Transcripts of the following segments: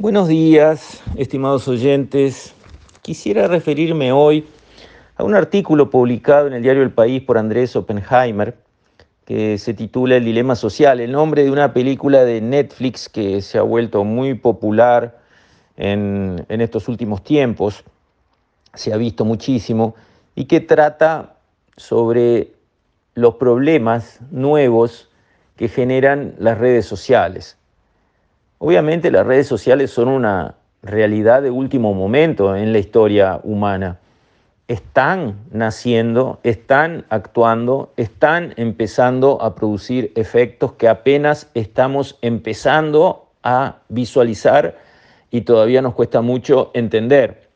Buenos días, estimados oyentes. Quisiera referirme hoy a un artículo publicado en el diario El País por Andrés Oppenheimer que se titula El Dilema Social, el nombre de una película de Netflix que se ha vuelto muy popular en, en estos últimos tiempos, se ha visto muchísimo, y que trata sobre los problemas nuevos que generan las redes sociales. Obviamente las redes sociales son una realidad de último momento en la historia humana. Están naciendo, están actuando, están empezando a producir efectos que apenas estamos empezando a visualizar y todavía nos cuesta mucho entender.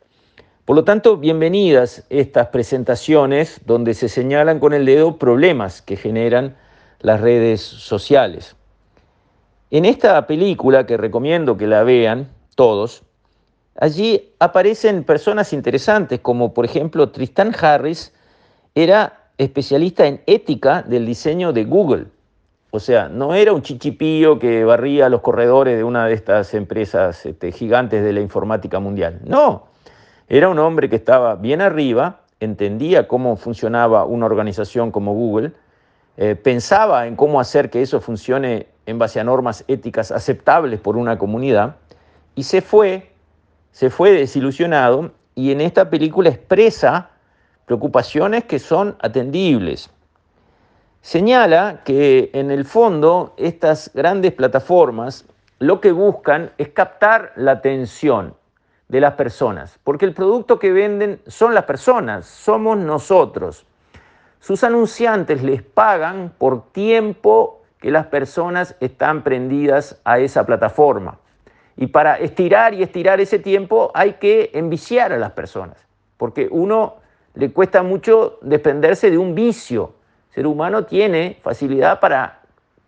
Por lo tanto, bienvenidas estas presentaciones donde se señalan con el dedo problemas que generan las redes sociales. En esta película, que recomiendo que la vean todos, allí aparecen personas interesantes, como por ejemplo Tristan Harris, era especialista en ética del diseño de Google. O sea, no era un chichipío que barría los corredores de una de estas empresas este, gigantes de la informática mundial. No, era un hombre que estaba bien arriba, entendía cómo funcionaba una organización como Google, eh, pensaba en cómo hacer que eso funcione en base a normas éticas aceptables por una comunidad, y se fue, se fue desilusionado, y en esta película expresa preocupaciones que son atendibles. Señala que en el fondo estas grandes plataformas lo que buscan es captar la atención de las personas, porque el producto que venden son las personas, somos nosotros. Sus anunciantes les pagan por tiempo que las personas están prendidas a esa plataforma. Y para estirar y estirar ese tiempo hay que enviciar a las personas, porque uno le cuesta mucho desprenderse de un vicio. El ser humano tiene facilidad para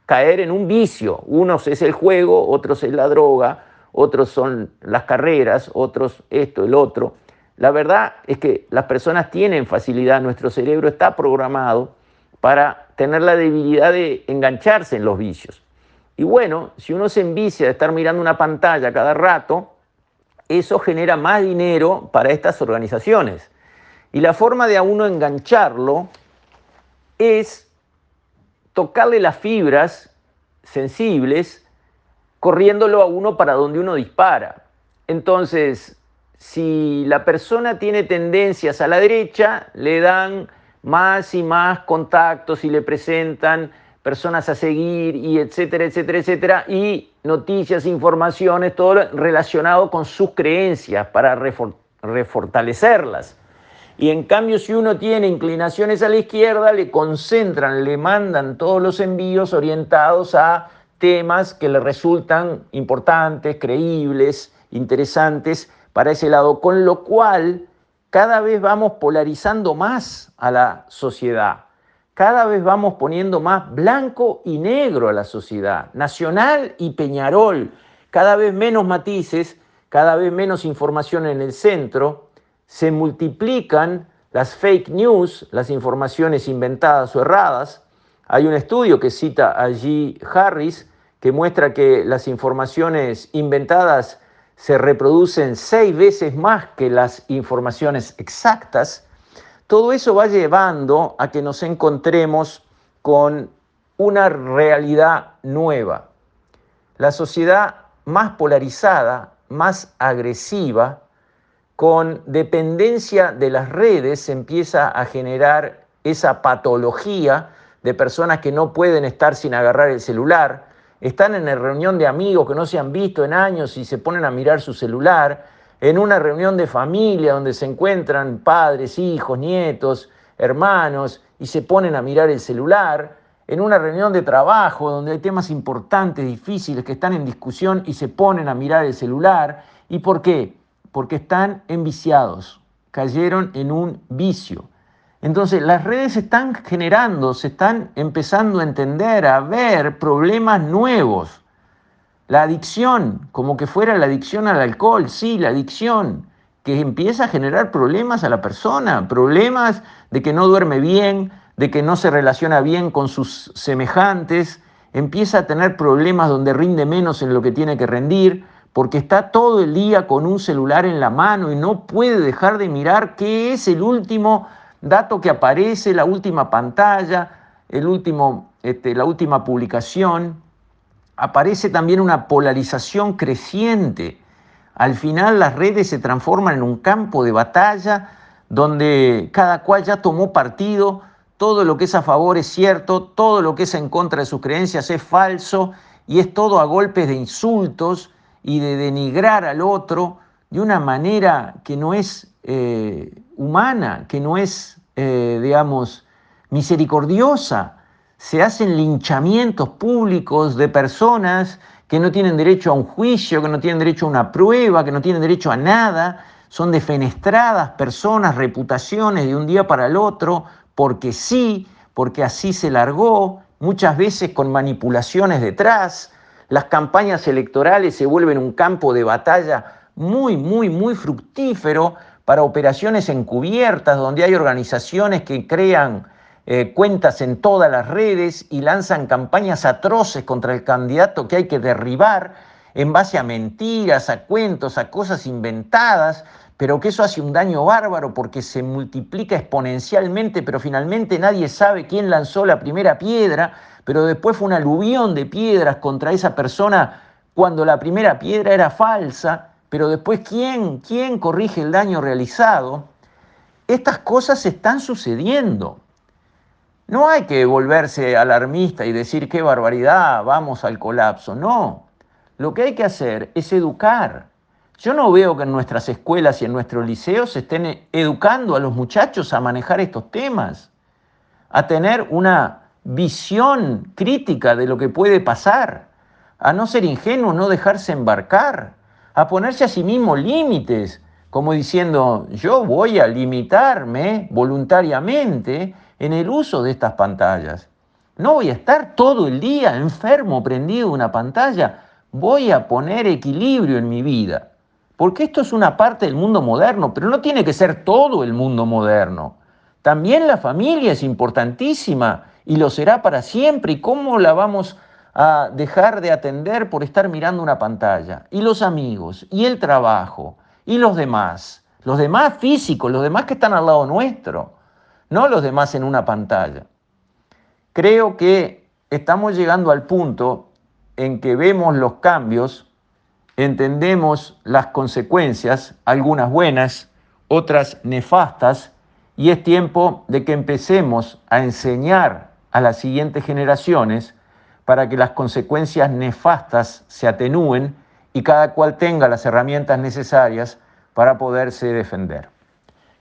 caer en un vicio. Unos es el juego, otros es la droga, otros son las carreras, otros esto, el otro. La verdad es que las personas tienen facilidad, nuestro cerebro está programado para tener la debilidad de engancharse en los vicios. Y bueno, si uno se envicia de estar mirando una pantalla cada rato, eso genera más dinero para estas organizaciones. Y la forma de a uno engancharlo es tocarle las fibras sensibles, corriéndolo a uno para donde uno dispara. Entonces, si la persona tiene tendencias a la derecha, le dan más y más contactos y le presentan personas a seguir y etcétera, etcétera, etcétera, y noticias, informaciones, todo relacionado con sus creencias para refortalecerlas. Y en cambio, si uno tiene inclinaciones a la izquierda, le concentran, le mandan todos los envíos orientados a temas que le resultan importantes, creíbles, interesantes para ese lado, con lo cual cada vez vamos polarizando más a la sociedad, cada vez vamos poniendo más blanco y negro a la sociedad, nacional y Peñarol, cada vez menos matices, cada vez menos información en el centro, se multiplican las fake news, las informaciones inventadas o erradas. Hay un estudio que cita allí Harris que muestra que las informaciones inventadas se reproducen seis veces más que las informaciones exactas, todo eso va llevando a que nos encontremos con una realidad nueva. La sociedad más polarizada, más agresiva, con dependencia de las redes empieza a generar esa patología de personas que no pueden estar sin agarrar el celular, están en la reunión de amigos que no se han visto en años y se ponen a mirar su celular, en una reunión de familia donde se encuentran padres, hijos, nietos, hermanos y se ponen a mirar el celular, en una reunión de trabajo donde hay temas importantes, difíciles que están en discusión y se ponen a mirar el celular. ¿Y por qué? Porque están enviciados, cayeron en un vicio. Entonces las redes están generando, se están empezando a entender, a ver problemas nuevos. La adicción, como que fuera la adicción al alcohol, sí, la adicción, que empieza a generar problemas a la persona, problemas de que no duerme bien, de que no se relaciona bien con sus semejantes, empieza a tener problemas donde rinde menos en lo que tiene que rendir, porque está todo el día con un celular en la mano y no puede dejar de mirar qué es el último dato que aparece, la última pantalla, el último, este, la última publicación. Aparece también una polarización creciente. Al final las redes se transforman en un campo de batalla donde cada cual ya tomó partido, todo lo que es a favor es cierto, todo lo que es en contra de sus creencias es falso y es todo a golpes de insultos y de denigrar al otro de una manera que no es eh, humana, que no es, eh, digamos, misericordiosa. Se hacen linchamientos públicos de personas que no tienen derecho a un juicio, que no tienen derecho a una prueba, que no tienen derecho a nada. Son defenestradas personas, reputaciones de un día para el otro, porque sí, porque así se largó, muchas veces con manipulaciones detrás, las campañas electorales se vuelven un campo de batalla muy, muy, muy fructífero para operaciones encubiertas, donde hay organizaciones que crean eh, cuentas en todas las redes y lanzan campañas atroces contra el candidato que hay que derribar en base a mentiras, a cuentos, a cosas inventadas, pero que eso hace un daño bárbaro porque se multiplica exponencialmente, pero finalmente nadie sabe quién lanzó la primera piedra pero después fue un aluvión de piedras contra esa persona cuando la primera piedra era falsa, pero después ¿quién, quién corrige el daño realizado? Estas cosas están sucediendo. No hay que volverse alarmista y decir qué barbaridad, vamos al colapso. No, lo que hay que hacer es educar. Yo no veo que en nuestras escuelas y en nuestros liceos se estén educando a los muchachos a manejar estos temas, a tener una visión crítica de lo que puede pasar, a no ser ingenuo, no dejarse embarcar, a ponerse a sí mismo límites, como diciendo, yo voy a limitarme voluntariamente en el uso de estas pantallas. No voy a estar todo el día enfermo, prendido una pantalla. Voy a poner equilibrio en mi vida. Porque esto es una parte del mundo moderno, pero no tiene que ser todo el mundo moderno. También la familia es importantísima y lo será para siempre. ¿Y cómo la vamos a dejar de atender por estar mirando una pantalla? Y los amigos, y el trabajo, y los demás. Los demás físicos, los demás que están al lado nuestro, no los demás en una pantalla. Creo que estamos llegando al punto en que vemos los cambios, entendemos las consecuencias, algunas buenas, otras nefastas, y es tiempo de que empecemos a enseñar a las siguientes generaciones para que las consecuencias nefastas se atenúen y cada cual tenga las herramientas necesarias para poderse defender.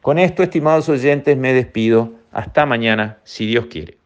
Con esto, estimados oyentes, me despido. Hasta mañana, si Dios quiere.